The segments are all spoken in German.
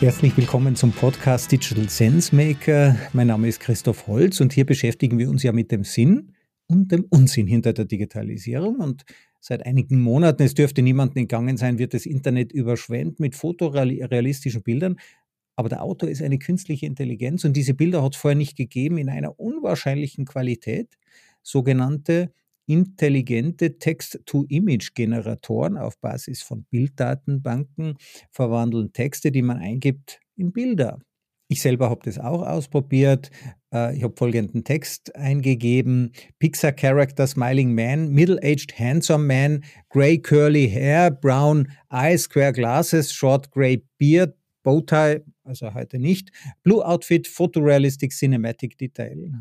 Herzlich willkommen zum Podcast Digital Sense Maker. Mein Name ist Christoph Holz und hier beschäftigen wir uns ja mit dem Sinn und dem Unsinn hinter der Digitalisierung. Und seit einigen Monaten, es dürfte niemandem entgangen sein, wird das Internet überschwemmt mit fotorealistischen Bildern. Aber der Autor ist eine künstliche Intelligenz und diese Bilder hat es vorher nicht gegeben in einer unwahrscheinlichen Qualität. Sogenannte intelligente Text-to-Image-Generatoren auf Basis von Bilddatenbanken verwandeln Texte, die man eingibt, in Bilder. Ich selber habe das auch ausprobiert. Äh, ich habe folgenden Text eingegeben: Pixar Character Smiling Man, Middle-aged Handsome Man, Grey Curly Hair, Brown Eyes, Square Glasses, Short Grey Beard, Bowtie, also heute nicht, Blue Outfit, Photorealistic Cinematic Detail.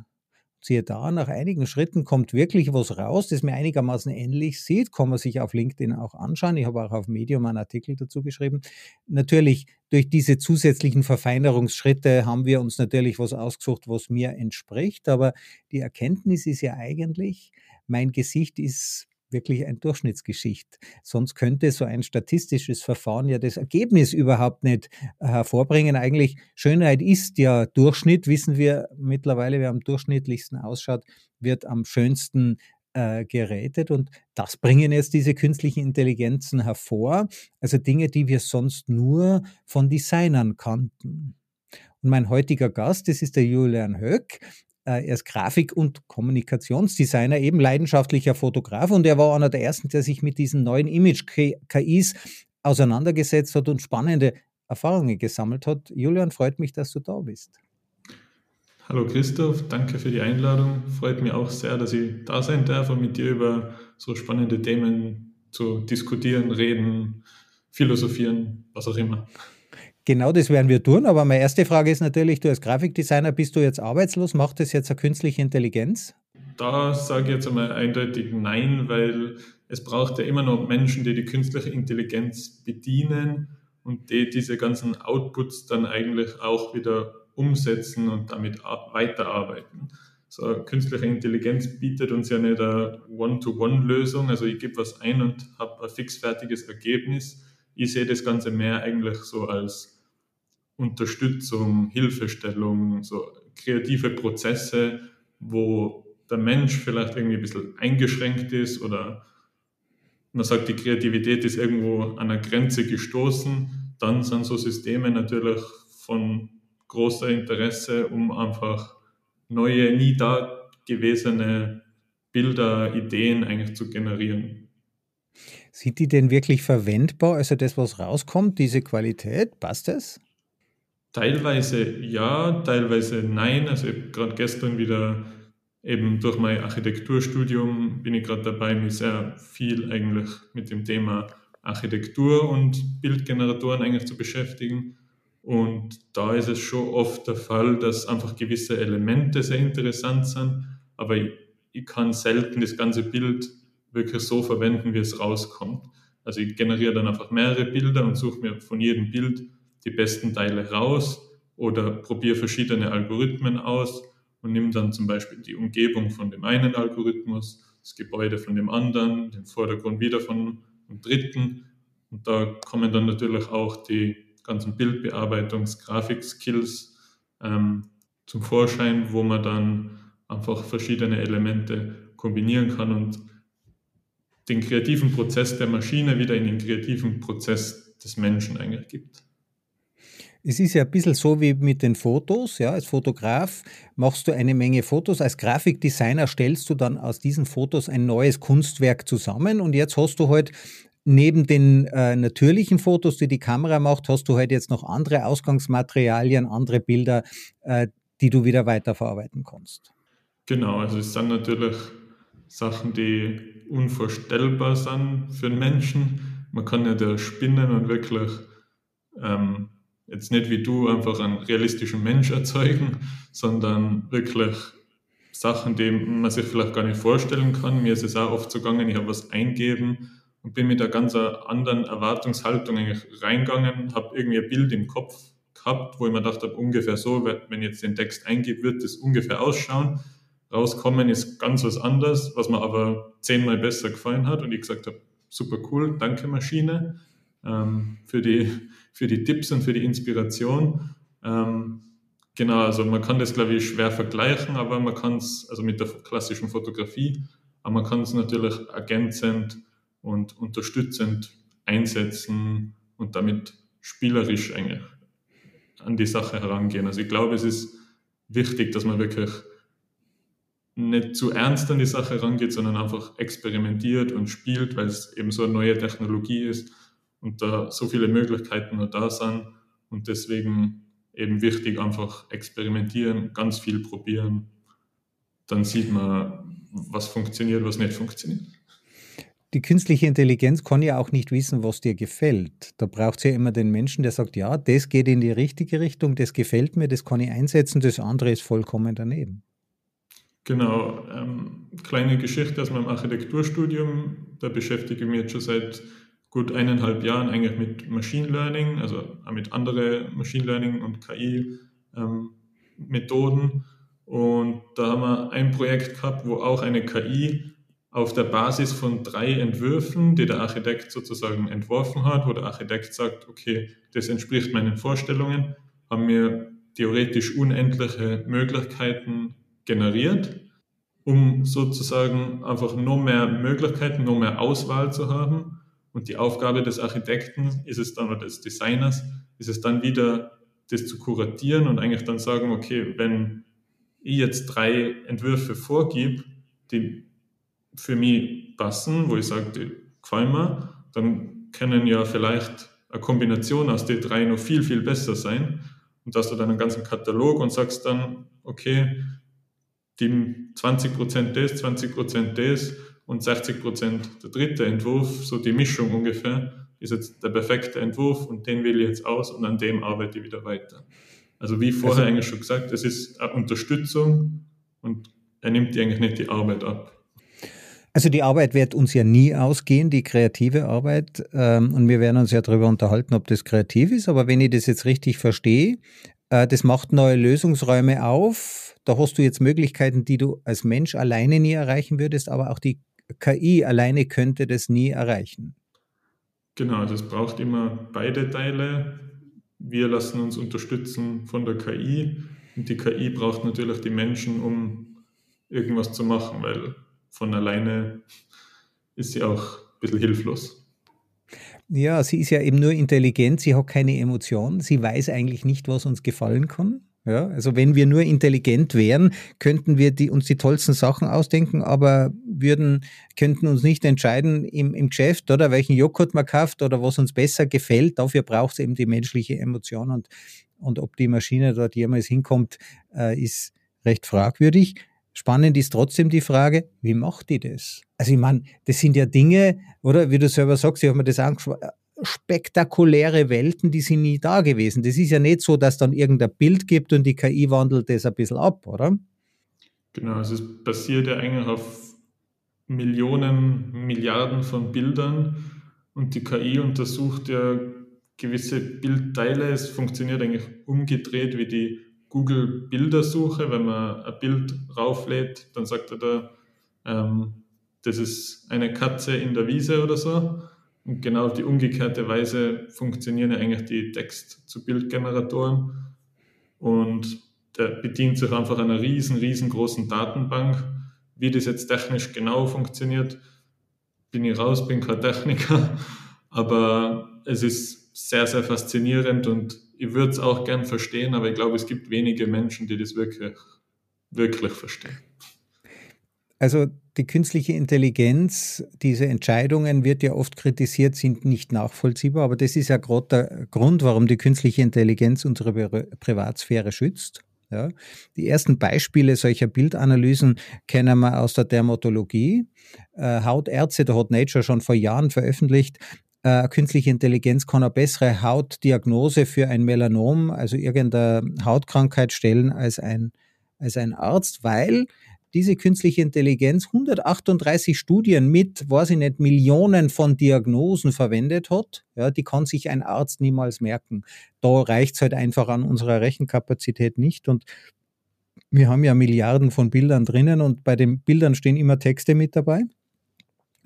Siehe da, nach einigen Schritten kommt wirklich was raus, das mir einigermaßen ähnlich sieht. Kann man sich auf LinkedIn auch anschauen. Ich habe auch auf Medium einen Artikel dazu geschrieben. Natürlich, durch diese zusätzlichen Verfeinerungsschritte haben wir uns natürlich was ausgesucht, was mir entspricht. Aber die Erkenntnis ist ja eigentlich, mein Gesicht ist wirklich ein Durchschnittsgeschicht. Sonst könnte so ein statistisches Verfahren ja das Ergebnis überhaupt nicht äh, hervorbringen. Eigentlich Schönheit ist ja Durchschnitt, wissen wir mittlerweile, wer am durchschnittlichsten ausschaut, wird am schönsten äh, gerätet und das bringen jetzt diese künstlichen Intelligenzen hervor, also Dinge, die wir sonst nur von Designern kannten. Und mein heutiger Gast, das ist der Julian Höck. Äh, er ist Grafik- und Kommunikationsdesigner, eben leidenschaftlicher Fotograf und er war einer der ersten, der sich mit diesen neuen Image-KIs auseinandergesetzt hat und spannende Erfahrungen gesammelt hat. Julian, freut mich, dass du da bist. Hallo Christoph, danke für die Einladung. Freut mich auch sehr, dass ich da sein darf und mit dir über so spannende Themen zu diskutieren, reden, philosophieren, was auch immer. Genau das werden wir tun. Aber meine erste Frage ist natürlich, du als Grafikdesigner, bist du jetzt arbeitslos? Macht das jetzt eine künstliche Intelligenz? Da sage ich jetzt einmal eindeutig nein, weil es braucht ja immer noch Menschen, die die künstliche Intelligenz bedienen und die diese ganzen Outputs dann eigentlich auch wieder umsetzen und damit weiterarbeiten. So, künstliche Intelligenz bietet uns ja nicht eine One-to-One-Lösung, also ich gebe was ein und habe ein fixfertiges Ergebnis. Ich sehe das Ganze mehr eigentlich so als Unterstützung, Hilfestellung, so kreative Prozesse, wo der Mensch vielleicht irgendwie ein bisschen eingeschränkt ist oder man sagt, die Kreativität ist irgendwo an einer Grenze gestoßen, dann sind so Systeme natürlich von großer Interesse, um einfach neue, nie dagewesene Bilder, Ideen eigentlich zu generieren. Sind die denn wirklich verwendbar? Also das, was rauskommt, diese Qualität, passt das? Teilweise ja, teilweise nein. Also ich habe gerade gestern wieder eben durch mein Architekturstudium bin ich gerade dabei, mich sehr viel eigentlich mit dem Thema Architektur und Bildgeneratoren eigentlich zu beschäftigen. Und da ist es schon oft der Fall, dass einfach gewisse Elemente sehr interessant sind, aber ich, ich kann selten das ganze Bild wirklich so verwenden, wie es rauskommt. Also ich generiere dann einfach mehrere Bilder und suche mir von jedem Bild die besten Teile raus oder probiere verschiedene Algorithmen aus und nimm dann zum Beispiel die Umgebung von dem einen Algorithmus, das Gebäude von dem anderen, den Vordergrund wieder von dem dritten. Und da kommen dann natürlich auch die ganzen Bildbearbeitungs-, Grafik-Skills ähm, zum Vorschein, wo man dann einfach verschiedene Elemente kombinieren kann und den kreativen Prozess der Maschine wieder in den kreativen Prozess des Menschen eigentlich gibt. Es ist ja ein bisschen so wie mit den Fotos. Ja, als Fotograf machst du eine Menge Fotos. Als Grafikdesigner stellst du dann aus diesen Fotos ein neues Kunstwerk zusammen. Und jetzt hast du halt neben den äh, natürlichen Fotos, die die Kamera macht, hast du halt jetzt noch andere Ausgangsmaterialien, andere Bilder, äh, die du wieder weiterverarbeiten kannst. Genau, also es sind natürlich Sachen, die unvorstellbar sind für den Menschen. Man kann ja da spinnen und wirklich ähm, jetzt nicht wie du einfach einen realistischen Mensch erzeugen, sondern wirklich Sachen, die man sich vielleicht gar nicht vorstellen kann. Mir ist es auch oft so gegangen, ich habe was eingeben und bin mit einer ganz anderen Erwartungshaltung eigentlich reingegangen, habe irgendwie ein Bild im Kopf gehabt, wo ich mir gedacht habe, ungefähr so, wenn ich jetzt den Text eingebe, wird das ungefähr ausschauen. Rauskommen ist ganz was anderes, was mir aber zehnmal besser gefallen hat und ich gesagt habe, super cool, danke Maschine. ähm, für, die, für die Tipps und für die Inspiration. Ähm, genau, also man kann das, glaube ich, schwer vergleichen, aber man kann es, also mit der klassischen Fotografie, aber man kann es natürlich ergänzend und unterstützend einsetzen und damit spielerisch eigentlich an die Sache herangehen. Also ich glaube, es ist wichtig, dass man wirklich nicht zu ernst an die Sache rangeht, sondern einfach experimentiert und spielt, weil es eben so eine neue Technologie ist und da so viele Möglichkeiten nur da sind und deswegen eben wichtig einfach experimentieren, ganz viel probieren. Dann sieht man, was funktioniert, was nicht funktioniert die künstliche Intelligenz kann ja auch nicht wissen, was dir gefällt. Da braucht es ja immer den Menschen, der sagt, ja, das geht in die richtige Richtung, das gefällt mir, das kann ich einsetzen, das andere ist vollkommen daneben. Genau, ähm, kleine Geschichte aus meinem Architekturstudium, da beschäftige ich mich jetzt schon seit gut eineinhalb Jahren eigentlich mit Machine Learning, also mit anderen Machine Learning und KI-Methoden. Ähm, und da haben wir ein Projekt gehabt, wo auch eine KI auf der Basis von drei Entwürfen, die der Architekt sozusagen entworfen hat, wo der Architekt sagt, okay, das entspricht meinen Vorstellungen, haben wir theoretisch unendliche Möglichkeiten generiert, um sozusagen einfach noch mehr Möglichkeiten, noch mehr Auswahl zu haben. Und die Aufgabe des Architekten ist es dann, oder des Designers, ist es dann wieder, das zu kuratieren und eigentlich dann sagen, okay, wenn ich jetzt drei Entwürfe vorgib, die für mich passen, wo ich sage, die gefallen mir, dann können ja vielleicht eine Kombination aus den drei noch viel, viel besser sein. Und dass du dann einen ganzen Katalog und sagst dann, okay, die 20% das, 20% das und 60% der dritte Entwurf, so die Mischung ungefähr, ist jetzt der perfekte Entwurf und den wähle ich jetzt aus und an dem arbeite ich wieder weiter. Also wie vorher also, eigentlich schon gesagt, es ist eine Unterstützung und er nimmt dir eigentlich nicht die Arbeit ab. Also die Arbeit wird uns ja nie ausgehen, die kreative Arbeit. Ähm, und wir werden uns ja darüber unterhalten, ob das kreativ ist. Aber wenn ich das jetzt richtig verstehe, äh, das macht neue Lösungsräume auf. Da hast du jetzt Möglichkeiten, die du als Mensch alleine nie erreichen würdest, aber auch die KI alleine könnte das nie erreichen. Genau, das braucht immer beide Teile. Wir lassen uns unterstützen von der KI und die KI braucht natürlich die Menschen, um irgendwas zu machen, weil von alleine ist sie auch ein bisschen hilflos. Ja, sie ist ja eben nur intelligent, sie hat keine Emotionen, sie weiß eigentlich nicht, was uns gefallen kann. Ja, also wenn wir nur intelligent wären, könnten wir die, uns die tollsten Sachen ausdenken, aber würden, könnten uns nicht entscheiden im, im Geschäft, oder welchen Joghurt man kauft oder was uns besser gefällt. Dafür braucht es eben die menschliche Emotion und, und ob die Maschine dort jemals hinkommt, äh, ist recht fragwürdig. Spannend ist trotzdem die Frage, wie macht die das? Also ich meine, das sind ja Dinge, oder wie du selber sagst, ich habe mir das angesprochen, äh, spektakuläre Welten, die sind nie da gewesen. Das ist ja nicht so, dass dann irgendein Bild gibt und die KI wandelt das ein bisschen ab, oder? Genau, also es basiert ja eigentlich auf Millionen, Milliarden von Bildern und die KI untersucht ja gewisse Bildteile. Es funktioniert eigentlich umgedreht wie die Google Bildersuche, wenn man ein Bild rauflädt, dann sagt er da, ähm, das ist eine Katze in der Wiese oder so. Und genau auf die umgekehrte Weise funktionieren ja eigentlich die Text-zu-Bild-Generatoren. Und der bedient sich einfach einer riesen, riesengroßen Datenbank. Wie das jetzt technisch genau funktioniert, bin ich raus, bin kein Techniker. Aber es ist sehr, sehr faszinierend und ich würde es auch gern verstehen, aber ich glaube, es gibt wenige Menschen, die das wirklich, wirklich verstehen. Also die künstliche Intelligenz, diese Entscheidungen wird ja oft kritisiert, sind nicht nachvollziehbar, aber das ist ja gerade der Grund, warum die künstliche Intelligenz unsere Privatsphäre schützt. Ja. Die ersten Beispiele solcher Bildanalysen kennen wir aus der Dermatologie. Äh, Hautärzte, da hat Nature schon vor Jahren veröffentlicht, äh, künstliche Intelligenz kann eine bessere Hautdiagnose für ein Melanom, also irgendeine Hautkrankheit stellen als ein, als ein Arzt, weil diese künstliche Intelligenz 138 Studien mit, weiß ich nicht, Millionen von Diagnosen verwendet hat. Ja, die kann sich ein Arzt niemals merken. Da reicht es halt einfach an unserer Rechenkapazität nicht. Und wir haben ja Milliarden von Bildern drinnen und bei den Bildern stehen immer Texte mit dabei.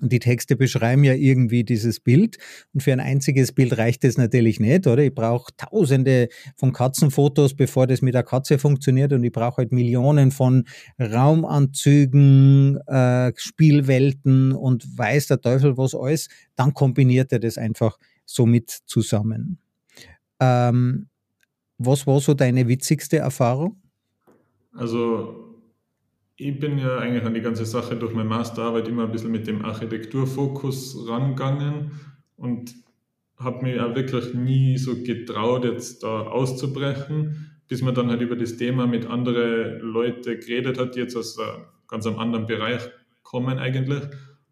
Und die Texte beschreiben ja irgendwie dieses Bild. Und für ein einziges Bild reicht es natürlich nicht, oder? Ich brauche tausende von Katzenfotos, bevor das mit der Katze funktioniert. Und ich brauche halt Millionen von Raumanzügen, äh, Spielwelten und weiß der Teufel was alles. Dann kombiniert er das einfach so mit zusammen. Ähm, was war so deine witzigste Erfahrung? Also ich bin ja eigentlich an die ganze Sache durch meine Masterarbeit immer ein bisschen mit dem Architekturfokus rangegangen und habe mir ja wirklich nie so getraut, jetzt da auszubrechen, bis man dann halt über das Thema mit anderen Leuten geredet hat, die jetzt aus ganz einem anderen Bereich kommen eigentlich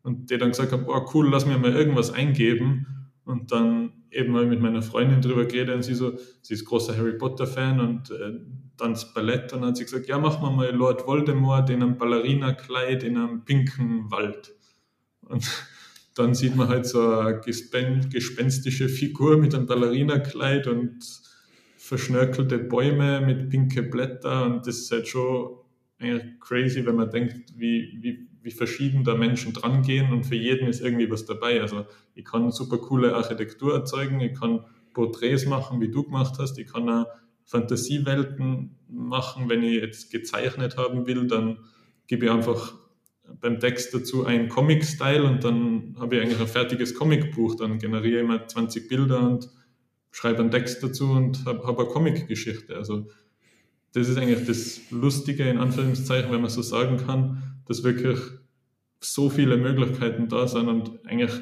und die dann gesagt haben, boah cool, lass mir mal irgendwas eingeben. Und dann eben mal mit meiner Freundin drüber geredet und sie so, sie ist großer Harry Potter Fan und äh, dann das Ballett und dann hat sie gesagt, ja, machen wir mal Lord Voldemort in einem Ballerina-Kleid in einem pinken Wald. Und dann sieht man halt so eine gespenstische Figur mit einem Ballerina-Kleid und verschnörkelte Bäume mit pinke Blätter und das ist halt schon crazy, wenn man denkt, wie, wie, wie verschieden da Menschen dran gehen und für jeden ist irgendwie was dabei. Also ich kann super coole Architektur erzeugen, ich kann Porträts machen, wie du gemacht hast, ich kann auch Fantasiewelten machen. Wenn ich jetzt gezeichnet haben will, dann gebe ich einfach beim Text dazu einen Comic-Style und dann habe ich eigentlich ein fertiges Comicbuch. Dann generiere ich mal 20 Bilder und schreibe einen Text dazu und habe hab eine Comic-Geschichte. Also das ist eigentlich das Lustige in Anführungszeichen, wenn man so sagen kann, dass wirklich so viele Möglichkeiten da sind und eigentlich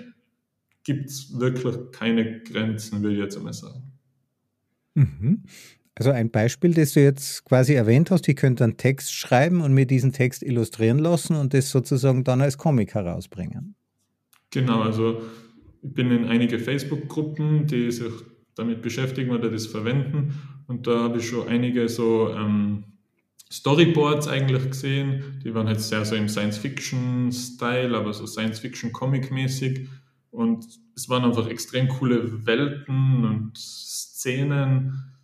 gibt es wirklich keine Grenzen, will ich jetzt einmal sagen. Mhm. Also ein Beispiel, das du jetzt quasi erwähnt hast, ich könnte einen Text schreiben und mir diesen Text illustrieren lassen und das sozusagen dann als Comic herausbringen. Genau, also ich bin in einige Facebook-Gruppen, die sich damit beschäftigen oder das verwenden. Und da habe ich schon einige so ähm, Storyboards eigentlich gesehen, die waren halt sehr so im Science-Fiction-Style, aber so Science-Fiction-Comic-mäßig. Und es waren einfach extrem coole Welten und Szenen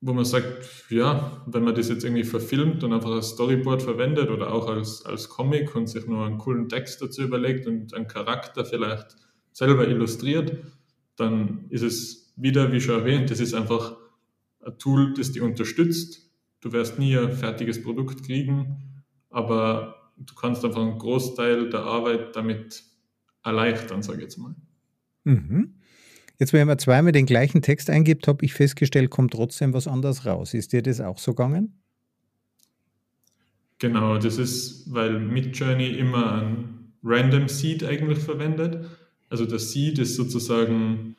wo man sagt, ja, wenn man das jetzt irgendwie verfilmt und einfach als Storyboard verwendet oder auch als, als Comic und sich nur einen coolen Text dazu überlegt und einen Charakter vielleicht selber illustriert, dann ist es wieder, wie schon erwähnt, das ist einfach ein Tool, das dich unterstützt. Du wirst nie ein fertiges Produkt kriegen, aber du kannst einfach einen Großteil der Arbeit damit erleichtern, sage ich jetzt mal. Mhm. Jetzt, wenn man zweimal den gleichen Text eingibt, habe ich festgestellt, kommt trotzdem was anderes raus. Ist dir das auch so gegangen? Genau, das ist, weil Midjourney immer ein Random Seed eigentlich verwendet. Also der Seed ist sozusagen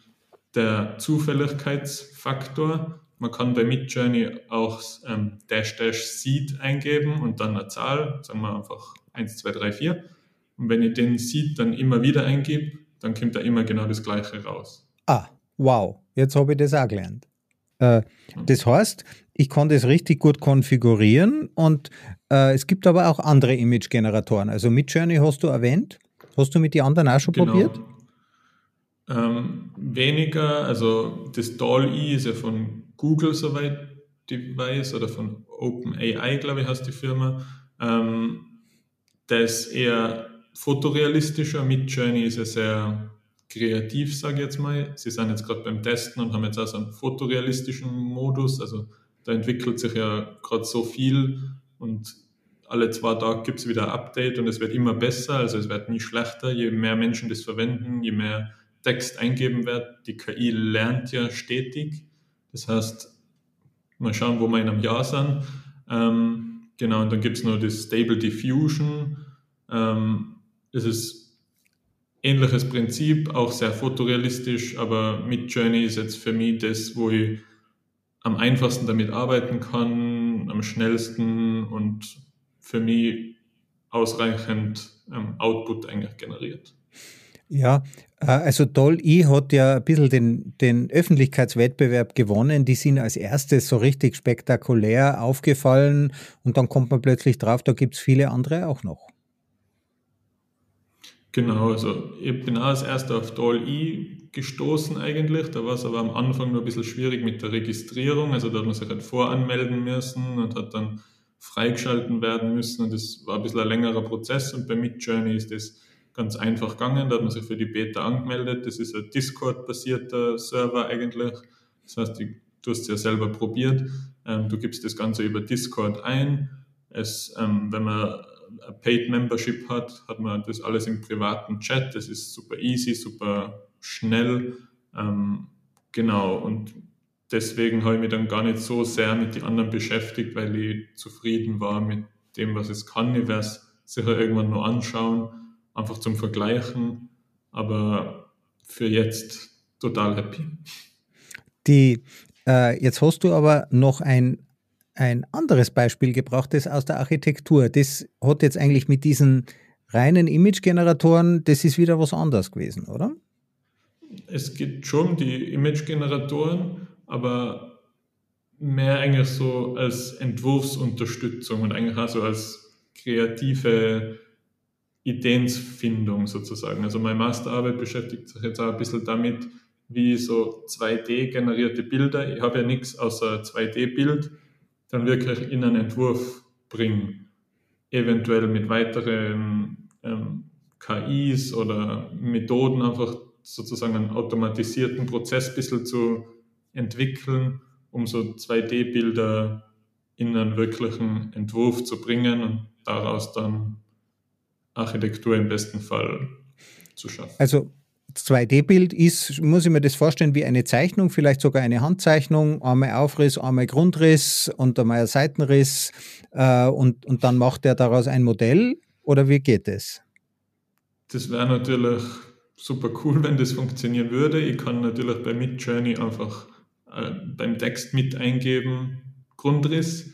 der Zufälligkeitsfaktor. Man kann bei Midjourney auch ähm, Dash Dash Seed eingeben und dann eine Zahl, sagen wir einfach 1, 2, 3, 4. Und wenn ich den Seed dann immer wieder eingebe, dann kommt da immer genau das gleiche raus. Ah, wow, jetzt habe ich das auch gelernt. Äh, das heißt, ich kann das richtig gut konfigurieren und äh, es gibt aber auch andere Image-Generatoren. Also Midjourney hast du erwähnt. Hast du mit den anderen auch schon genau. probiert? Ähm, weniger, also das DALL-E ist ja von Google, soweit ich weiß, oder von OpenAI, glaube ich, heißt die Firma. Ähm, der ist eher fotorealistischer. Midjourney ist ja sehr kreativ, sage ich jetzt mal. Sie sind jetzt gerade beim Testen und haben jetzt auch so einen fotorealistischen Modus. Also da entwickelt sich ja gerade so viel und alle zwei Tage gibt es wieder ein Update und es wird immer besser, also es wird nie schlechter, je mehr Menschen das verwenden, je mehr Text eingeben wird. Die KI lernt ja stetig. Das heißt, mal schauen, wo wir in einem Jahr sind. Ähm, genau, und dann gibt es noch das Stable Diffusion. Ähm, das ist ähnliches Prinzip, auch sehr fotorealistisch, aber mit Journey ist jetzt für mich das, wo ich am einfachsten damit arbeiten kann, am schnellsten und für mich ausreichend ähm, Output eigentlich generiert. Ja, äh, also Doll-E hat ja ein bisschen den, den Öffentlichkeitswettbewerb gewonnen. Die sind als erstes so richtig spektakulär aufgefallen und dann kommt man plötzlich drauf, da gibt es viele andere auch noch. Genau, also ich bin auch als erster auf DAL-E gestoßen eigentlich. Da war es aber am Anfang nur ein bisschen schwierig mit der Registrierung. Also da hat man sich halt voranmelden müssen und hat dann freigeschalten werden müssen. Und das war ein bisschen ein längerer Prozess. Und bei Midjourney ist das ganz einfach gegangen. Da hat man sich für die Beta angemeldet. Das ist ein Discord-basierter Server eigentlich. Das heißt, du hast es ja selber probiert. Ähm, du gibst das Ganze über Discord ein. Es, ähm, wenn man eine Paid Membership hat, hat man das alles im privaten Chat. Das ist super easy, super schnell. Ähm, genau. Und deswegen habe ich mich dann gar nicht so sehr mit den anderen beschäftigt, weil ich zufrieden war mit dem, was es kann. Ich werde es sicher irgendwann noch anschauen, einfach zum Vergleichen. Aber für jetzt total happy. Die, äh, jetzt hast du aber noch ein, ein anderes Beispiel gebraucht, das aus der Architektur. Das hat jetzt eigentlich mit diesen reinen Image-Generatoren, das ist wieder was anderes gewesen, oder? Es geht schon die Image-Generatoren, aber mehr eigentlich so als Entwurfsunterstützung und eigentlich auch so als kreative Ideensfindung sozusagen. Also meine Masterarbeit beschäftigt sich jetzt auch ein bisschen damit, wie so 2D-generierte Bilder, ich habe ja nichts außer 2D-Bild, dann wirklich in einen Entwurf bringen. Eventuell mit weiteren ähm, KIs oder Methoden einfach sozusagen einen automatisierten Prozess ein bisschen zu entwickeln, um so 2D-Bilder in einen wirklichen Entwurf zu bringen und daraus dann Architektur im besten Fall zu schaffen. Also 2D-Bild ist, muss ich mir das vorstellen, wie eine Zeichnung, vielleicht sogar eine Handzeichnung, einmal Aufriss, einmal Grundriss und einmal ein Seitenriss äh, und, und dann macht er daraus ein Modell oder wie geht es? Das wäre natürlich super cool, wenn das funktionieren würde. Ich kann natürlich bei Midjourney einfach äh, beim Text mit eingeben, Grundriss.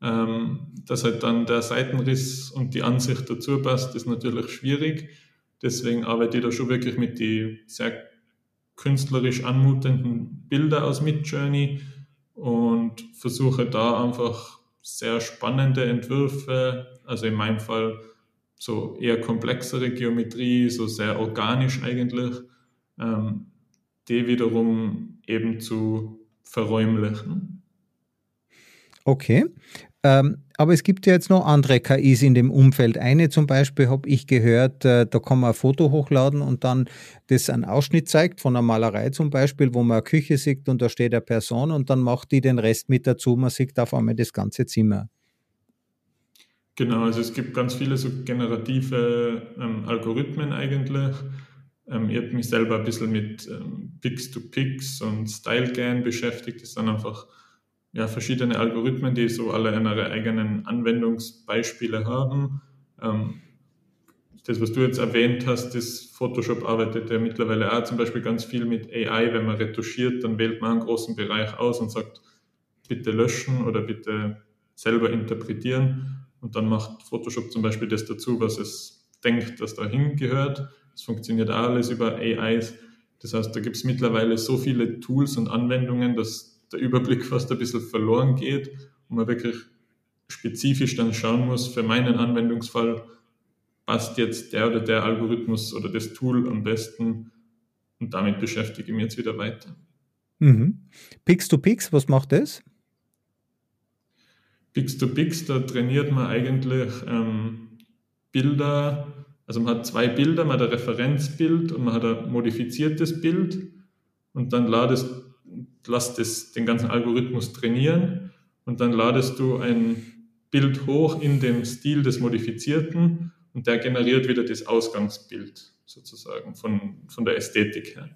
Ähm, dass halt dann der Seitenriss und die Ansicht dazu passt, ist natürlich schwierig. Deswegen arbeite ich da schon wirklich mit die sehr künstlerisch anmutenden Bilder aus Midjourney und versuche da einfach sehr spannende Entwürfe, also in meinem Fall so eher komplexere Geometrie, so sehr organisch eigentlich, ähm, die wiederum eben zu verräumlichen. Okay. Ähm, aber es gibt ja jetzt noch andere KIs in dem Umfeld. Eine zum Beispiel habe ich gehört, äh, da kann man ein Foto hochladen und dann das einen Ausschnitt zeigt von einer Malerei zum Beispiel, wo man eine Küche sieht und da steht eine Person und dann macht die den Rest mit dazu. Man sieht auf einmal das ganze Zimmer. Genau, also es gibt ganz viele so generative ähm, Algorithmen eigentlich. Ähm, ich habe mich selber ein bisschen mit ähm, Pix-to-Pix und StyleGAN beschäftigt. Das sind einfach ja, verschiedene Algorithmen, die so alle ihre eigenen Anwendungsbeispiele haben. Ähm, das, was du jetzt erwähnt hast, das Photoshop arbeitet ja mittlerweile auch zum Beispiel ganz viel mit AI. Wenn man retuschiert, dann wählt man einen großen Bereich aus und sagt, bitte löschen oder bitte selber interpretieren. Und dann macht Photoshop zum Beispiel das dazu, was es denkt, dass da hingehört. Es funktioniert alles über AIs. Das heißt, da gibt es mittlerweile so viele Tools und Anwendungen, dass der Überblick fast ein bisschen verloren geht und man wirklich spezifisch dann schauen muss, für meinen Anwendungsfall passt jetzt der oder der Algorithmus oder das Tool am besten und damit beschäftige ich mich jetzt wieder weiter. Mhm. Pix to Pix, was macht das? Pix to Pix, da trainiert man eigentlich ähm, Bilder, also man hat zwei Bilder, man hat ein Referenzbild und man hat ein modifiziertes Bild und dann ladest lass das, den ganzen Algorithmus trainieren und dann ladest du ein Bild hoch in dem Stil des Modifizierten und der generiert wieder das Ausgangsbild sozusagen von, von der Ästhetik her.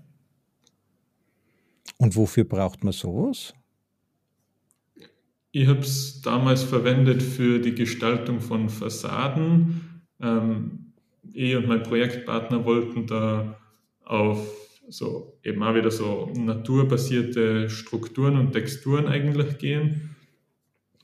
Und wofür braucht man sowas? Ich habe es damals verwendet für die Gestaltung von Fassaden. Ähm, ich und mein Projektpartner wollten da auf so eben auch wieder so naturbasierte Strukturen und Texturen eigentlich gehen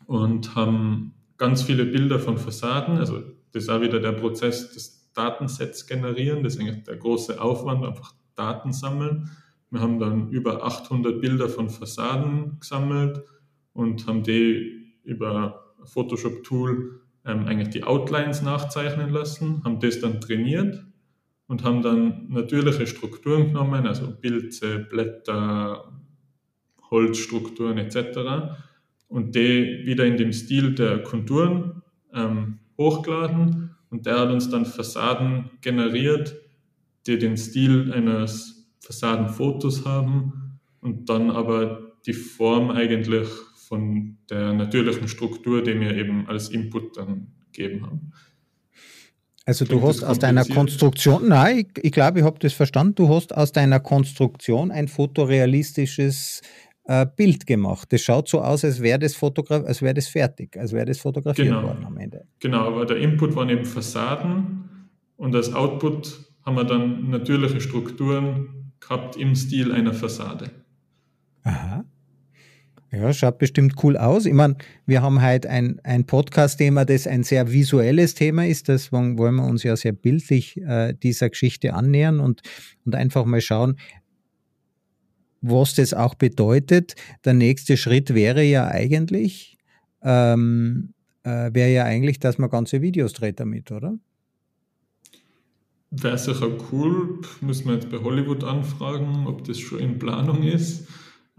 und haben ganz viele Bilder von Fassaden, also das ist auch wieder der Prozess des Datensets generieren, das ist eigentlich der große Aufwand, einfach Daten sammeln. Wir haben dann über 800 Bilder von Fassaden gesammelt und haben die über Photoshop-Tool ähm, eigentlich die Outlines nachzeichnen lassen, haben das dann trainiert und haben dann natürliche Strukturen genommen, also Pilze, Blätter, Holzstrukturen etc. und die wieder in dem Stil der Konturen ähm, hochgeladen Und der hat uns dann Fassaden generiert, die den Stil eines Fassadenfotos haben und dann aber die Form eigentlich von der natürlichen Struktur, die wir eben als Input dann gegeben haben. Also du hast aus deiner Konstruktion, nein, ich, ich glaube, ich habe das verstanden, du hast aus deiner Konstruktion ein fotorealistisches äh, Bild gemacht. Das schaut so aus, als wäre das, Fotograf als wäre das fertig, als wäre das fotografiert genau. worden am Ende. Genau, aber der Input waren eben Fassaden und als Output haben wir dann natürliche Strukturen gehabt im Stil einer Fassade. Aha. Ja, schaut bestimmt cool aus. Ich meine, wir haben heute ein, ein Podcast-Thema, das ein sehr visuelles Thema ist. Deswegen wollen wir uns ja sehr bildlich äh, dieser Geschichte annähern und, und einfach mal schauen, was das auch bedeutet. Der nächste Schritt wäre ja eigentlich, ähm, äh, wäre ja eigentlich, dass man ganze Videos dreht damit, oder? Wäre sicher cool. Müssen wir jetzt bei Hollywood anfragen, ob das schon in Planung ist.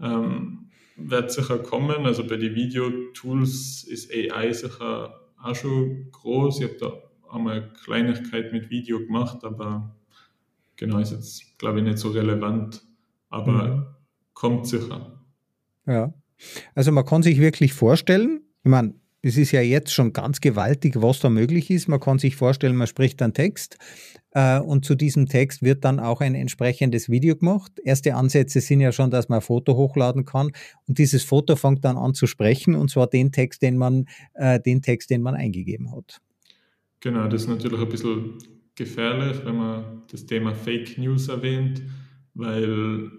Ähm, wird sicher kommen. Also bei den Videotools ist AI sicher auch schon groß. Ich habe da einmal Kleinigkeit mit Video gemacht, aber genau ist jetzt, glaube ich, nicht so relevant. Aber mhm. kommt sicher. Ja. Also man kann sich wirklich vorstellen, ich meine, es ist ja jetzt schon ganz gewaltig, was da möglich ist. Man kann sich vorstellen, man spricht einen Text und zu diesem Text wird dann auch ein entsprechendes Video gemacht. Erste Ansätze sind ja schon, dass man ein Foto hochladen kann und dieses Foto fängt dann an zu sprechen und zwar den Text, den man, äh, den Text, den man eingegeben hat. Genau, das ist natürlich ein bisschen gefährlich, wenn man das Thema Fake News erwähnt, weil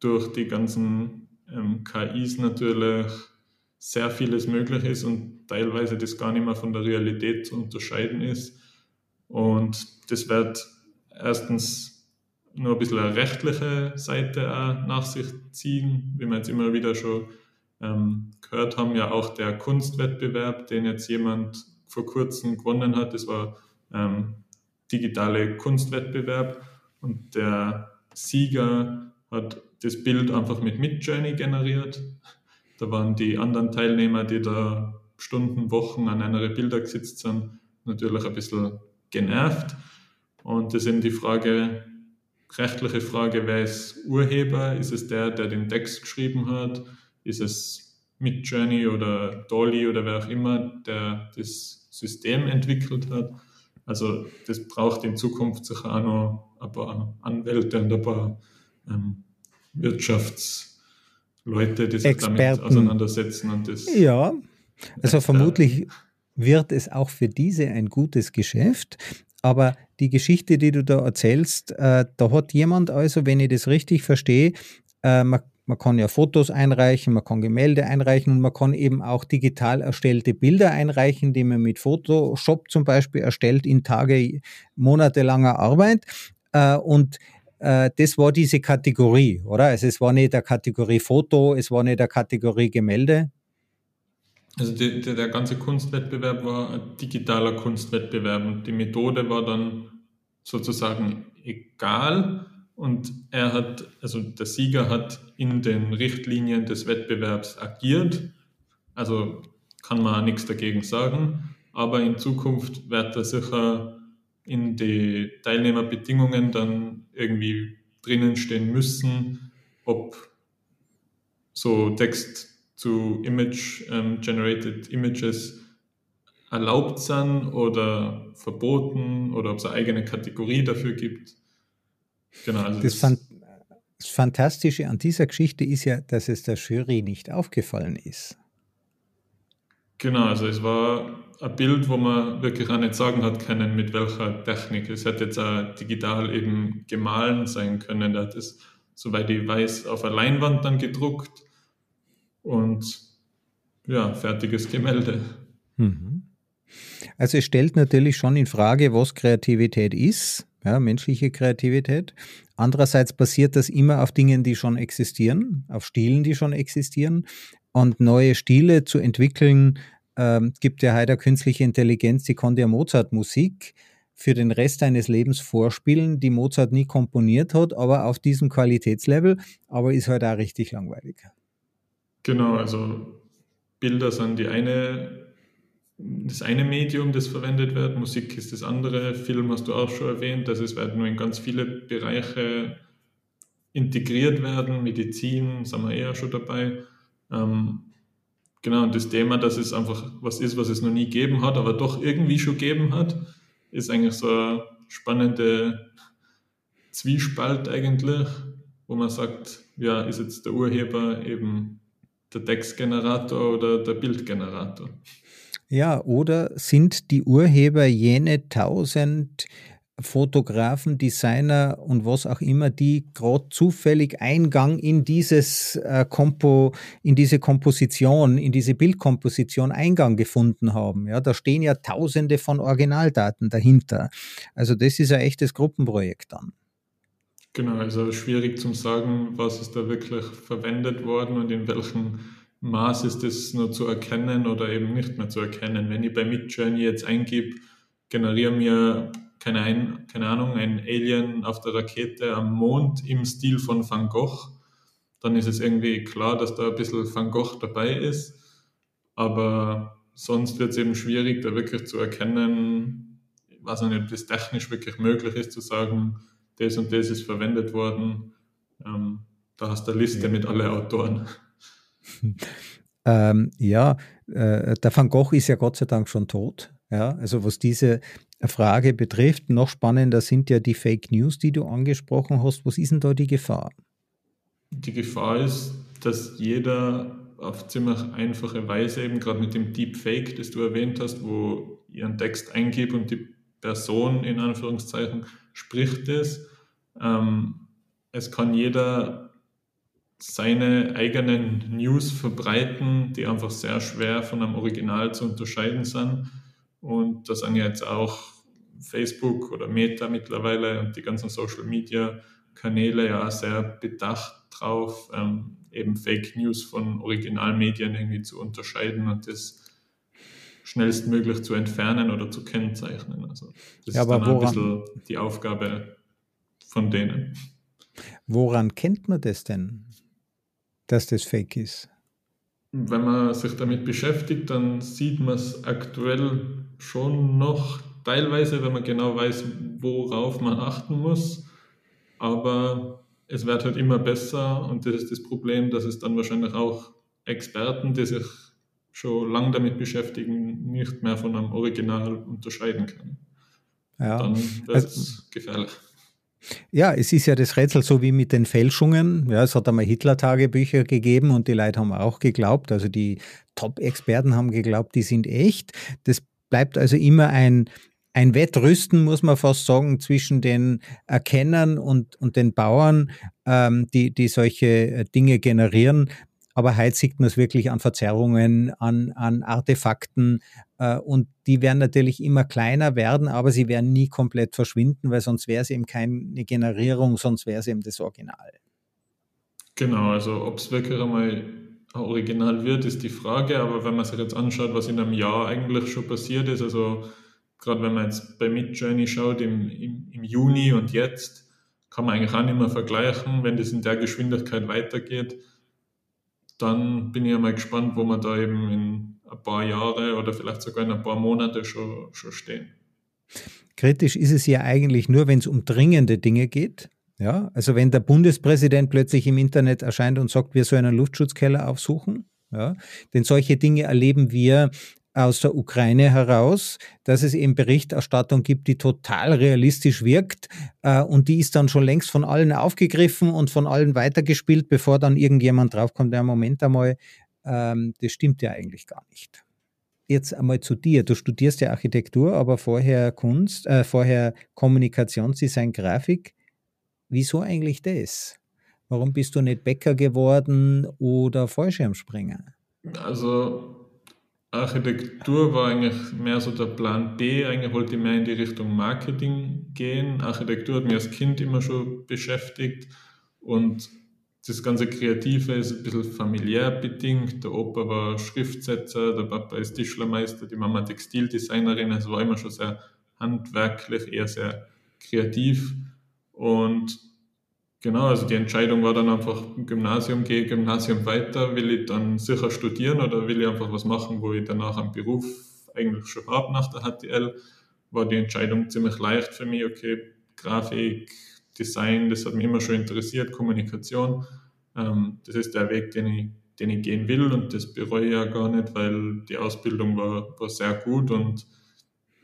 durch die ganzen ähm, KIs natürlich sehr vieles möglich ist und teilweise das gar nicht mehr von der Realität zu unterscheiden ist. Und das wird erstens nur ein bisschen eine rechtliche Seite auch nach sich ziehen, wie wir jetzt immer wieder schon ähm, gehört haben, ja auch der Kunstwettbewerb, den jetzt jemand vor kurzem gewonnen hat, das war ähm, digitale Kunstwettbewerb. Und der Sieger hat das Bild einfach mit Midjourney generiert. Da waren die anderen Teilnehmer, die da Stunden, Wochen an einer Bilder gesetzt sind, natürlich ein bisschen genervt. Und das ist eben die Frage, rechtliche Frage, wer ist Urheber? Ist es der, der den Text geschrieben hat? Ist es Midjourney oder Dolly oder wer auch immer, der das System entwickelt hat? Also das braucht in Zukunft sicher auch noch ein paar Anwälte und ein paar ähm, Wirtschafts- Leute, die sich Experten. damit auseinandersetzen und das. Ja, also vermutlich wird es auch für diese ein gutes Geschäft. Aber die Geschichte, die du da erzählst, äh, da hat jemand also, wenn ich das richtig verstehe, äh, man, man, kann ja Fotos einreichen, man kann Gemälde einreichen und man kann eben auch digital erstellte Bilder einreichen, die man mit Photoshop zum Beispiel erstellt in Tage, monatelanger Arbeit. Äh, und äh, das war diese Kategorie, oder? Also es war nicht der Kategorie Foto, es war nicht der Kategorie Gemälde. Also die, die, der ganze Kunstwettbewerb war ein digitaler Kunstwettbewerb und die Methode war dann sozusagen egal. Und er hat, also der Sieger hat in den Richtlinien des Wettbewerbs agiert, also kann man nichts dagegen sagen, aber in Zukunft wird er sicher in die Teilnehmerbedingungen dann irgendwie drinnen stehen müssen, ob so Text zu Image ähm, Generated Images erlaubt sind oder verboten oder ob es eine eigene Kategorie dafür gibt. Genau, also das, das, das Fantastische an dieser Geschichte ist ja, dass es der Jury nicht aufgefallen ist. Genau, also es war ein Bild, wo man wirklich auch nicht sagen hat können, mit welcher Technik. Es hätte jetzt auch digital eben gemahlen sein können. Er hat es, soweit ich weiß, auf eine Leinwand dann gedruckt und ja, fertiges Gemälde. Mhm. Also es stellt natürlich schon in Frage, was Kreativität ist, ja, menschliche Kreativität. Andererseits basiert das immer auf Dingen, die schon existieren, auf Stilen, die schon existieren. Und neue Stile zu entwickeln, ähm, gibt ja heute künstliche Intelligenz, die kann dir Mozart-Musik für den Rest deines Lebens vorspielen, die Mozart nie komponiert hat, aber auf diesem Qualitätslevel, aber ist halt auch richtig langweilig. Genau, also Bilder sind die eine das eine Medium, das verwendet wird, Musik ist das andere, Film hast du auch schon erwähnt, also es werden in ganz viele Bereiche integriert werden, Medizin, sind wir eher schon dabei. Ähm, genau, und das Thema, dass es einfach was ist, was es noch nie gegeben hat, aber doch irgendwie schon gegeben hat, ist eigentlich so eine spannende Zwiespalt eigentlich, wo man sagt, ja, ist jetzt der Urheber eben der Textgenerator oder der Bildgenerator? Ja, oder sind die Urheber jene tausend Fotografen, Designer und was auch immer, die gerade zufällig Eingang in dieses äh, Kompo, in diese Komposition, in diese Bildkomposition Eingang gefunden haben. Ja, da stehen ja Tausende von Originaldaten dahinter. Also das ist ein echtes Gruppenprojekt dann. Genau, also schwierig zu sagen, was ist da wirklich verwendet worden und in welchem Maß ist das nur zu erkennen oder eben nicht mehr zu erkennen. Wenn ich bei Midjourney jetzt eingebe, generiere mir keine, ein, keine Ahnung, ein Alien auf der Rakete am Mond im Stil von Van Gogh, dann ist es irgendwie klar, dass da ein bisschen Van Gogh dabei ist. Aber sonst wird es eben schwierig, da wirklich zu erkennen, weiß nicht, ob das technisch wirklich möglich ist, zu sagen, das und das ist verwendet worden. Ähm, da hast du eine Liste ja. mit allen Autoren. Ähm, ja, äh, der Van Gogh ist ja Gott sei Dank schon tot. Ja, also was diese Frage betrifft, noch spannender sind ja die Fake News, die du angesprochen hast. Was ist denn da die Gefahr? Die Gefahr ist, dass jeder auf ziemlich einfache Weise, eben gerade mit dem Deepfake, das du erwähnt hast, wo ihr einen Text eingibt und die Person in Anführungszeichen spricht es. Ähm, es kann jeder seine eigenen News verbreiten, die einfach sehr schwer von einem Original zu unterscheiden sind. Und da sind jetzt auch Facebook oder Meta mittlerweile und die ganzen Social Media Kanäle ja sehr bedacht drauf, ähm, eben Fake News von Originalmedien irgendwie zu unterscheiden und das schnellstmöglich zu entfernen oder zu kennzeichnen. Also das ja, ist dann woran, ein bisschen die Aufgabe von denen. Woran kennt man das denn, dass das Fake ist? Wenn man sich damit beschäftigt, dann sieht man es aktuell schon noch teilweise, wenn man genau weiß, worauf man achten muss. Aber es wird halt immer besser und das ist das Problem, dass es dann wahrscheinlich auch Experten, die sich schon lange damit beschäftigen, nicht mehr von einem Original unterscheiden können. Ja. Dann wird es also, gefährlich. Ja, es ist ja das Rätsel so wie mit den Fälschungen. Ja, es hat einmal Hitler-Tagebücher gegeben und die Leute haben auch geglaubt, also die Top-Experten haben geglaubt, die sind echt. Das bleibt also immer ein, ein Wettrüsten, muss man fast sagen, zwischen den Erkennern und, und den Bauern, ähm, die, die solche Dinge generieren. Aber heute sieht man es wirklich an Verzerrungen, an, an Artefakten äh, und die werden natürlich immer kleiner werden, aber sie werden nie komplett verschwinden, weil sonst wäre es eben keine Generierung, sonst wäre es eben das Original. Genau, also ob es wirklich einmal original wird, ist die Frage, aber wenn man sich jetzt anschaut, was in einem Jahr eigentlich schon passiert ist, also gerade wenn man jetzt bei Midjourney schaut, im, im, im Juni und jetzt, kann man eigentlich auch nicht mehr vergleichen, wenn das in der Geschwindigkeit weitergeht, dann bin ich ja mal gespannt, wo man da eben in ein paar Jahre oder vielleicht sogar in ein paar Monate schon, schon stehen. Kritisch ist es ja eigentlich nur, wenn es um dringende Dinge geht. Ja, also wenn der Bundespräsident plötzlich im Internet erscheint und sagt, wir sollen einen Luftschutzkeller aufsuchen, ja, denn solche Dinge erleben wir aus der Ukraine heraus, dass es eben Berichterstattung gibt, die total realistisch wirkt äh, und die ist dann schon längst von allen aufgegriffen und von allen weitergespielt, bevor dann irgendjemand draufkommt, der Moment einmal, ähm, das stimmt ja eigentlich gar nicht. Jetzt einmal zu dir. Du studierst ja Architektur, aber vorher Kunst, äh, vorher Kommunikationsdesign, Grafik. Wieso eigentlich das? Warum bist du nicht Bäcker geworden oder Fallschirmspringer? Also Architektur war eigentlich mehr so der Plan B. Eigentlich wollte ich mehr in die Richtung Marketing gehen. Architektur hat mich als Kind immer schon beschäftigt und das ganze Kreative ist ein bisschen familiär bedingt. Der Opa war Schriftsetzer, der Papa ist Tischlermeister, die Mama Textildesignerin. Es war immer schon sehr handwerklich, eher sehr kreativ. Und genau, also die Entscheidung war dann einfach Gymnasium, gehe Gymnasium weiter, will ich dann sicher studieren oder will ich einfach was machen, wo ich danach einen Beruf eigentlich schon habe nach der HTL, war die Entscheidung ziemlich leicht für mich. Okay, Grafik, Design, das hat mich immer schon interessiert, Kommunikation. Ähm, das ist der Weg, den ich, den ich gehen will und das bereue ich ja gar nicht, weil die Ausbildung war, war sehr gut und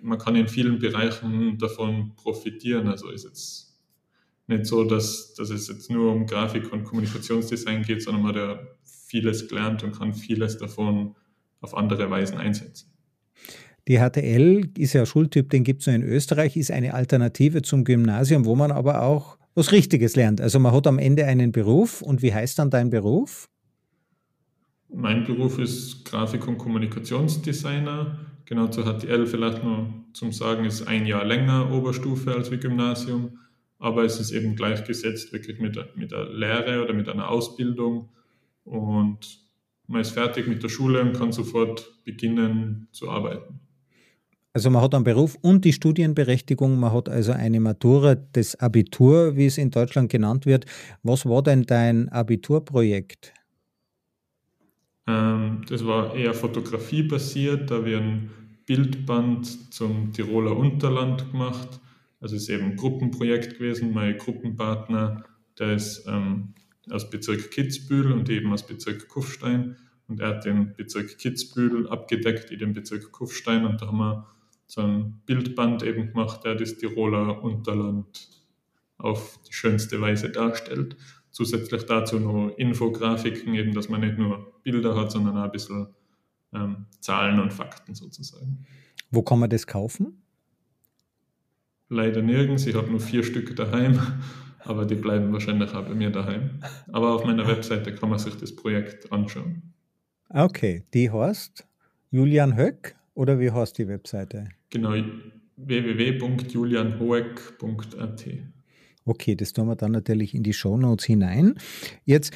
man kann in vielen Bereichen davon profitieren. Also ist jetzt nicht so, dass, dass es jetzt nur um Grafik und Kommunikationsdesign geht, sondern man hat ja vieles gelernt und kann vieles davon auf andere Weisen einsetzen. Die HTL ist ja Schultyp, den gibt es nur in Österreich, ist eine Alternative zum Gymnasium, wo man aber auch was Richtiges lernt. Also man hat am Ende einen Beruf und wie heißt dann dein Beruf? Mein Beruf ist Grafik- und Kommunikationsdesigner. Genau zur HTL vielleicht nur zum Sagen, ist ein Jahr länger Oberstufe als wie Gymnasium, aber es ist eben gleichgesetzt wirklich mit, mit der Lehre oder mit einer Ausbildung und man ist fertig mit der Schule und kann sofort beginnen zu arbeiten. Also man hat einen Beruf und die Studienberechtigung, man hat also eine Matura, das Abitur, wie es in Deutschland genannt wird. Was war denn dein Abiturprojekt? Ähm, das war eher fotografiebasiert, da wir ein Bildband zum Tiroler Unterland gemacht. Also es ist eben ein Gruppenprojekt gewesen. Mein Gruppenpartner, der ist ähm, aus Bezirk Kitzbühel und eben aus Bezirk Kufstein. Und er hat den Bezirk Kitzbühel abgedeckt, in den Bezirk Kufstein. Und da haben wir so ein Bildband eben gemacht, der das Tiroler Unterland auf die schönste Weise darstellt. Zusätzlich dazu noch Infografiken, eben, dass man nicht nur Bilder hat, sondern auch ein bisschen ähm, Zahlen und Fakten sozusagen. Wo kann man das kaufen? Leider nirgends. Ich habe nur vier Stück daheim, aber die bleiben wahrscheinlich auch bei mir daheim. Aber auf meiner Webseite kann man sich das Projekt anschauen. Okay, die heißt Julian Höck oder wie heißt die Webseite? Genau, www.julianhoek.at. Okay, das tun wir dann natürlich in die Shownotes hinein. Jetzt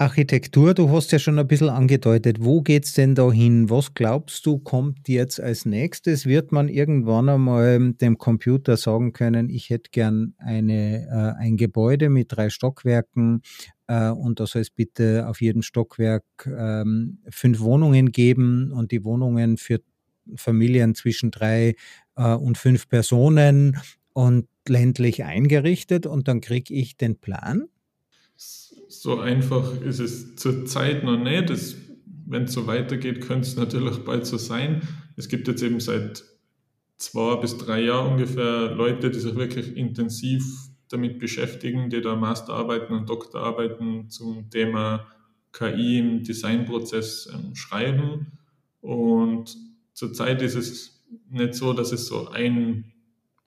Architektur, du hast ja schon ein bisschen angedeutet. Wo geht es denn da hin? Was glaubst du, kommt jetzt als nächstes? Wird man irgendwann einmal dem Computer sagen können, ich hätte gern eine, äh, ein Gebäude mit drei Stockwerken äh, und da soll es bitte auf jedem Stockwerk ähm, fünf Wohnungen geben und die Wohnungen für Familien zwischen drei äh, und fünf Personen und ländlich eingerichtet und dann kriege ich den Plan? So einfach ist es zurzeit noch nicht. wenn es so weitergeht, könnte es natürlich bald so sein. Es gibt jetzt eben seit zwei bis drei Jahren ungefähr Leute, die sich wirklich intensiv damit beschäftigen, die da Masterarbeiten und Doktorarbeiten zum Thema KI im Designprozess ähm, schreiben. Und zurzeit ist es nicht so, dass es so ein,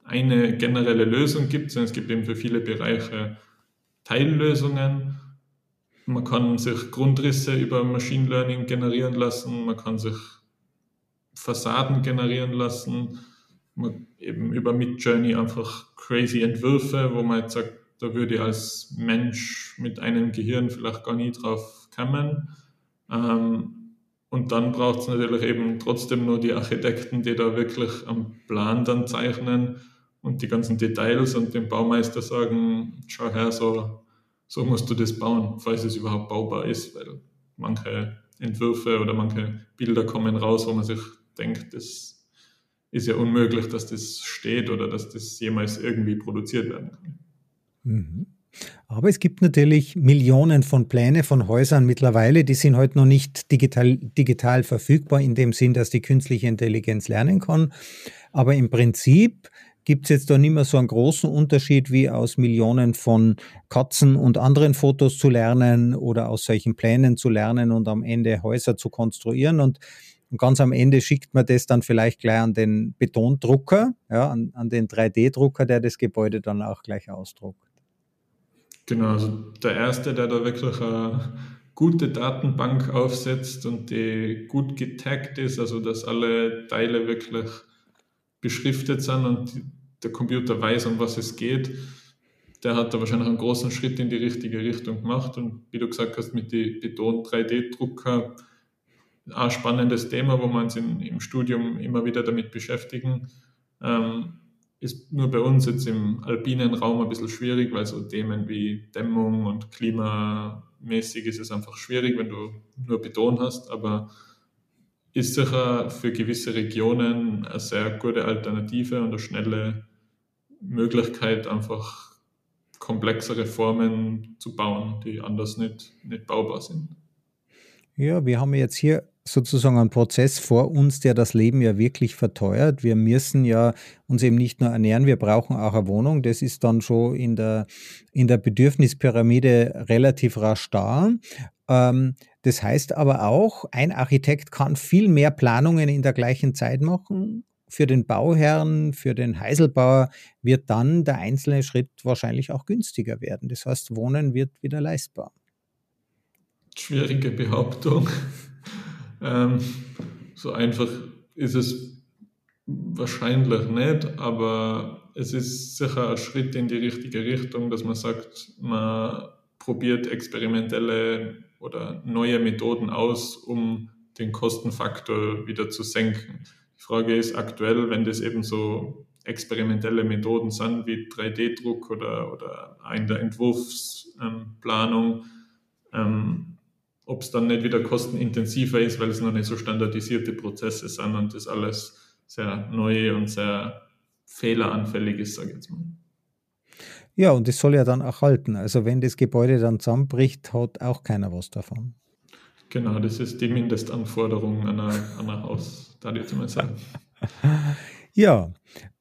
eine generelle Lösung gibt, sondern es gibt eben für viele Bereiche Teillösungen. Man kann sich Grundrisse über Machine Learning generieren lassen, man kann sich Fassaden generieren lassen, man eben über Midjourney einfach crazy Entwürfe, wo man jetzt sagt, da würde ich als Mensch mit einem Gehirn vielleicht gar nie drauf kommen. Ähm, und dann braucht es natürlich eben trotzdem nur die Architekten, die da wirklich am Plan dann zeichnen und die ganzen Details und dem Baumeister sagen, schau her, so, so musst du das bauen, falls es überhaupt baubar ist, weil manche Entwürfe oder manche Bilder kommen raus, wo man sich denkt, das ist ja unmöglich, dass das steht oder dass das jemals irgendwie produziert werden kann. Mhm. Aber es gibt natürlich Millionen von Pläne von Häusern mittlerweile, die sind heute noch nicht digital, digital verfügbar in dem Sinn, dass die künstliche Intelligenz lernen kann. Aber im Prinzip gibt es jetzt da nicht mehr so einen großen Unterschied wie aus Millionen von Katzen und anderen Fotos zu lernen oder aus solchen Plänen zu lernen und am Ende Häuser zu konstruieren. Und, und ganz am Ende schickt man das dann vielleicht gleich an den Betondrucker, ja, an, an den 3D-Drucker, der das Gebäude dann auch gleich ausdruckt. Genau, also der Erste, der da wirklich eine gute Datenbank aufsetzt und die gut getaggt ist, also dass alle Teile wirklich beschriftet sind und der Computer weiß, um was es geht, der hat da wahrscheinlich einen großen Schritt in die richtige Richtung gemacht. Und wie du gesagt hast, mit den Beton 3D-Drucker, ein spannendes Thema, wo wir uns im Studium immer wieder damit beschäftigen. Ähm, ist nur bei uns jetzt im alpinen Raum ein bisschen schwierig, weil so Themen wie Dämmung und klimamäßig ist es einfach schwierig, wenn du nur Beton hast. Aber ist sicher für gewisse Regionen eine sehr gute Alternative und eine schnelle Möglichkeit, einfach komplexere Formen zu bauen, die anders nicht, nicht baubar sind. Ja, wir haben jetzt hier sozusagen einen Prozess vor uns, der das Leben ja wirklich verteuert. Wir müssen ja uns eben nicht nur ernähren, wir brauchen auch eine Wohnung. Das ist dann schon in der, in der Bedürfnispyramide relativ rasch da. Ähm, das heißt aber auch, ein Architekt kann viel mehr Planungen in der gleichen Zeit machen. Für den Bauherrn, für den Heiselbauer wird dann der einzelne Schritt wahrscheinlich auch günstiger werden. Das heißt, Wohnen wird wieder leistbar. Schwierige Behauptung. ähm, so einfach ist es wahrscheinlich nicht, aber es ist sicher ein Schritt in die richtige Richtung, dass man sagt, man probiert experimentelle oder neue Methoden aus, um den Kostenfaktor wieder zu senken. Die Frage ist aktuell, wenn das eben so experimentelle Methoden sind wie 3D-Druck oder, oder in der Entwurfsplanung, ähm, ob es dann nicht wieder kostenintensiver ist, weil es noch nicht so standardisierte Prozesse sind und das alles sehr neu und sehr fehleranfällig ist, sage ich jetzt mal. Ja, und es soll ja dann auch halten. Also wenn das Gebäude dann zusammenbricht, hat auch keiner was davon. Genau, das ist die Mindestanforderung an ein Haus, da ich mal sagen. Ja,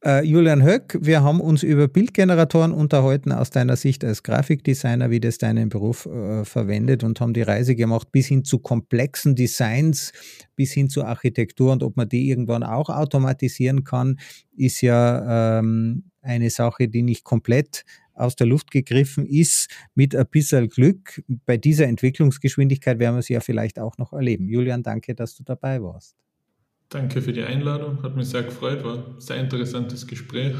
äh, Julian Höck, wir haben uns über Bildgeneratoren unterhalten aus deiner Sicht als Grafikdesigner, wie das deinen Beruf äh, verwendet und haben die Reise gemacht bis hin zu komplexen Designs, bis hin zur Architektur und ob man die irgendwann auch automatisieren kann, ist ja ähm, eine Sache, die nicht komplett aus der Luft gegriffen ist. Mit ein bisschen Glück bei dieser Entwicklungsgeschwindigkeit werden wir sie ja vielleicht auch noch erleben. Julian, danke, dass du dabei warst. Danke für die Einladung, hat mich sehr gefreut, war ein sehr interessantes Gespräch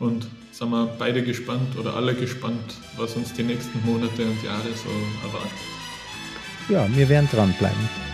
und sind wir beide gespannt oder alle gespannt, was uns die nächsten Monate und Jahre so erwartet. Ja, wir werden dranbleiben.